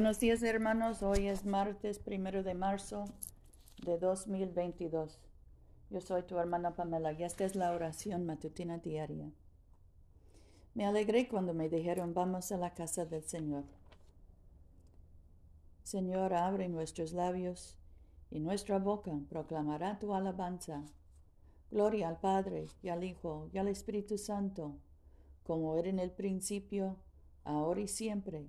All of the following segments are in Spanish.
Buenos días hermanos, hoy es martes primero de marzo de 2022. Yo soy tu hermana Pamela y esta es la oración matutina diaria. Me alegré cuando me dijeron vamos a la casa del Señor. Señor, abre nuestros labios y nuestra boca proclamará tu alabanza. Gloria al Padre y al Hijo y al Espíritu Santo, como era en el principio, ahora y siempre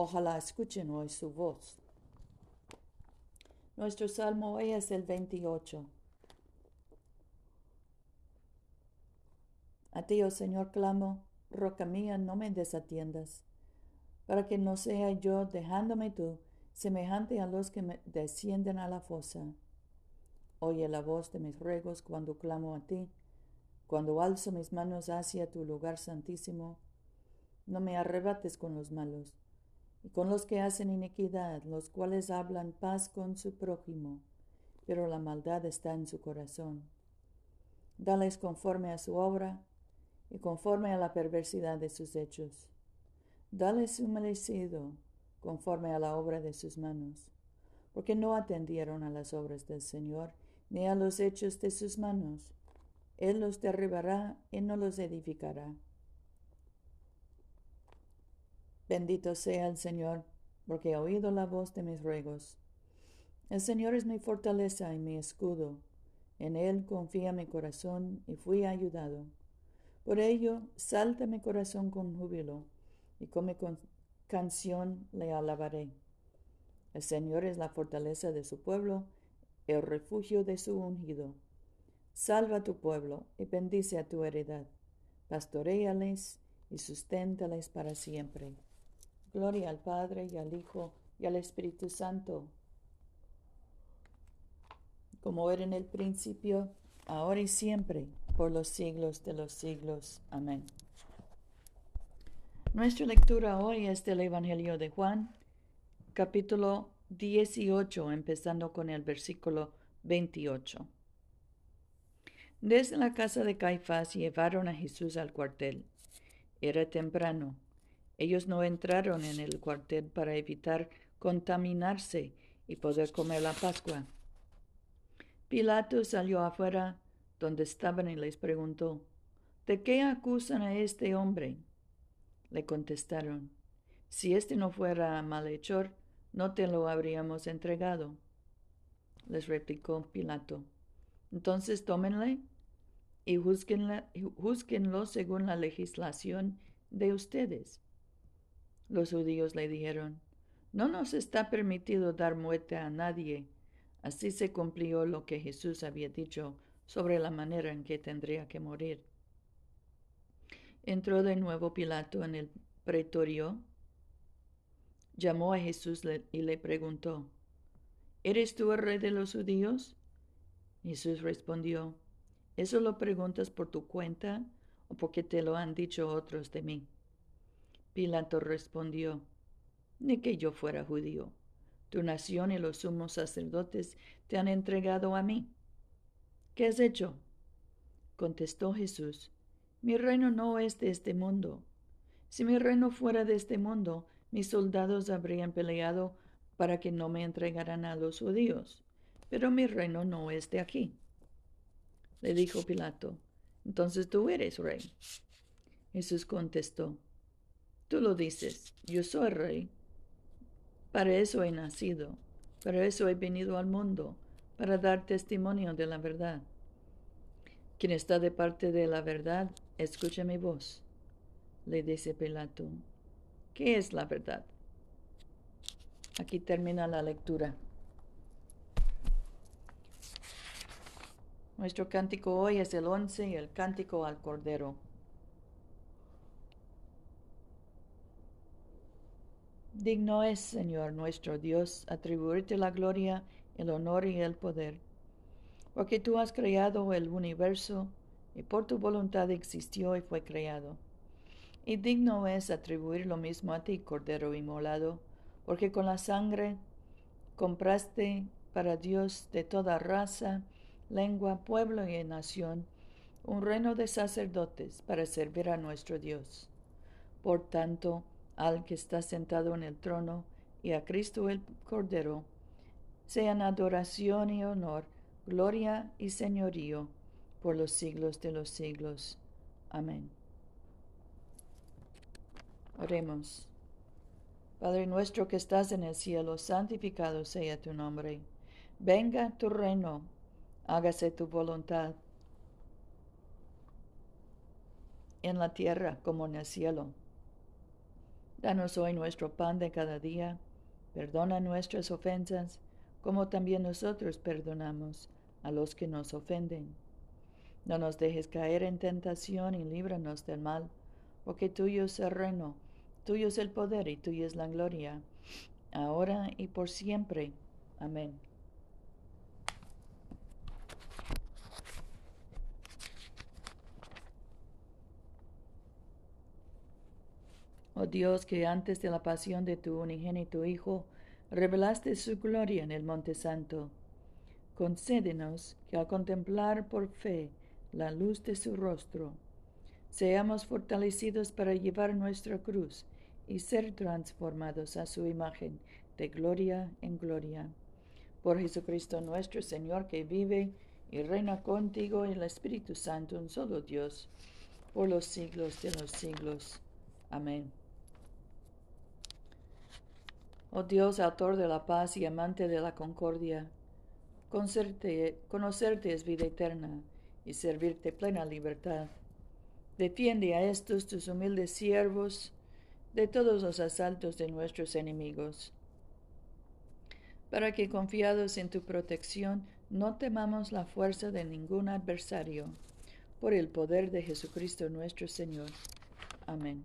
Ojalá escuchen hoy su voz. Nuestro salmo hoy es el 28. A ti, oh Señor, clamo, roca mía, no me desatiendas, para que no sea yo, dejándome tú, semejante a los que me descienden a la fosa. Oye la voz de mis ruegos cuando clamo a ti, cuando alzo mis manos hacia tu lugar santísimo. No me arrebates con los malos y con los que hacen iniquidad, los cuales hablan paz con su prójimo, pero la maldad está en su corazón. Dales conforme a su obra y conforme a la perversidad de sus hechos. Dales su merecido conforme a la obra de sus manos, porque no atendieron a las obras del Señor ni a los hechos de sus manos. Él los derribará y no los edificará. Bendito sea el Señor, porque ha oído la voz de mis ruegos. El Señor es mi fortaleza y mi escudo. En Él confía mi corazón y fui ayudado. Por ello, salta mi corazón con júbilo, y con mi canción le alabaré. El Señor es la fortaleza de su pueblo, el refugio de su ungido. Salva a tu pueblo y bendice a tu heredad. Pastoréales y susténtales para siempre. Gloria al Padre y al Hijo y al Espíritu Santo, como era en el principio, ahora y siempre, por los siglos de los siglos. Amén. Nuestra lectura hoy es del Evangelio de Juan, capítulo 18, empezando con el versículo 28. Desde la casa de Caifás llevaron a Jesús al cuartel. Era temprano ellos no entraron en el cuartel para evitar contaminarse y poder comer la Pascua. Pilato salió afuera donde estaban y les preguntó, ¿De qué acusan a este hombre? Le contestaron, si este no fuera malhechor, no te lo habríamos entregado. Les replicó Pilato, entonces tómenle y juzguenlo según la legislación de ustedes. Los judíos le dijeron, No nos está permitido dar muerte a nadie. Así se cumplió lo que Jesús había dicho sobre la manera en que tendría que morir. Entró de nuevo Pilato en el pretorio, llamó a Jesús y le preguntó, ¿Eres tú el rey de los judíos? Jesús respondió, ¿eso lo preguntas por tu cuenta o porque te lo han dicho otros de mí? Pilato respondió, ni que yo fuera judío. Tu nación y los sumos sacerdotes te han entregado a mí. ¿Qué has hecho? Contestó Jesús, mi reino no es de este mundo. Si mi reino fuera de este mundo, mis soldados habrían peleado para que no me entregaran a los judíos. Pero mi reino no es de aquí. Le dijo Pilato, entonces tú eres rey. Jesús contestó, Tú lo dices, yo soy rey. Para eso he nacido, Para eso he venido al mundo, para dar testimonio de la verdad. Quien está de parte de la verdad, escucha mi voz. Le dice Pilato, ¿qué es la verdad? Aquí termina la lectura. Nuestro cántico hoy es el once y el cántico al Cordero. Digno es, Señor nuestro Dios, atribuirte la gloria, el honor y el poder, porque tú has creado el universo y por tu voluntad existió y fue creado. Y digno es atribuir lo mismo a ti, Cordero inmolado, porque con la sangre compraste para Dios de toda raza, lengua, pueblo y nación un reino de sacerdotes para servir a nuestro Dios. Por tanto, al que está sentado en el trono y a Cristo el Cordero, sean adoración y honor, gloria y señorío por los siglos de los siglos. Amén. Oremos. Padre nuestro que estás en el cielo, santificado sea tu nombre. Venga tu reino, hágase tu voluntad en la tierra como en el cielo. Danos hoy nuestro pan de cada día. Perdona nuestras ofensas, como también nosotros perdonamos a los que nos ofenden. No nos dejes caer en tentación y líbranos del mal, porque tuyo es el reino, tuyo es el poder y tuya es la gloria, ahora y por siempre. Amén. Oh Dios, que antes de la pasión de tu unigénito Hijo, revelaste su gloria en el Monte Santo. Concédenos que al contemplar por fe la luz de su rostro, seamos fortalecidos para llevar nuestra cruz y ser transformados a su imagen de gloria en gloria. Por Jesucristo nuestro Señor, que vive y reina contigo en el Espíritu Santo, un solo Dios, por los siglos de los siglos. Amén. Oh Dios, autor de la paz y amante de la concordia, conocerte, es vida eterna y servirte plena libertad. Defiende a estos tus humildes siervos de todos los asaltos de nuestros enemigos, para que confiados en tu protección no temamos la fuerza de ningún adversario, por el poder de Jesucristo nuestro Señor. Amén.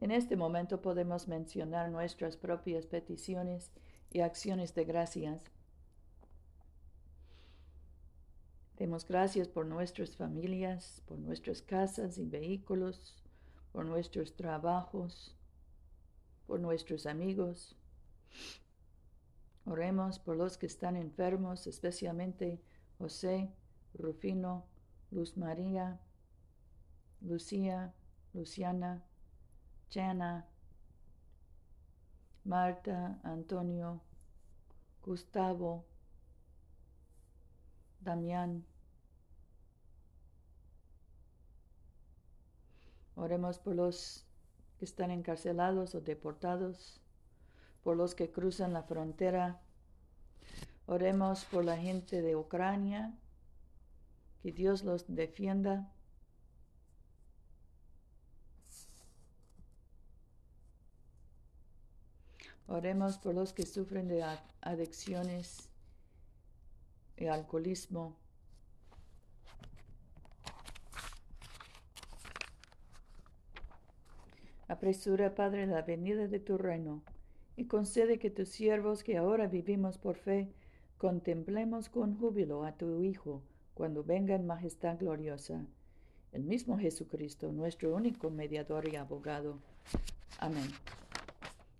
En este momento podemos mencionar nuestras propias peticiones y acciones de gracias. Demos gracias por nuestras familias, por nuestras casas y vehículos, por nuestros trabajos, por nuestros amigos. Oremos por los que están enfermos, especialmente José, Rufino, Luz María, Lucía, Luciana, Jana, Marta, Antonio, Gustavo, Damián. Oremos por los que están encarcelados o deportados, por los que cruzan la frontera. Oremos por la gente de Ucrania, que Dios los defienda. Oremos por los que sufren de adicciones y alcoholismo. Apresura, Padre, la venida de tu reino y concede que tus siervos que ahora vivimos por fe, contemplemos con júbilo a tu Hijo cuando venga en majestad gloriosa, el mismo Jesucristo, nuestro único mediador y abogado. Amén.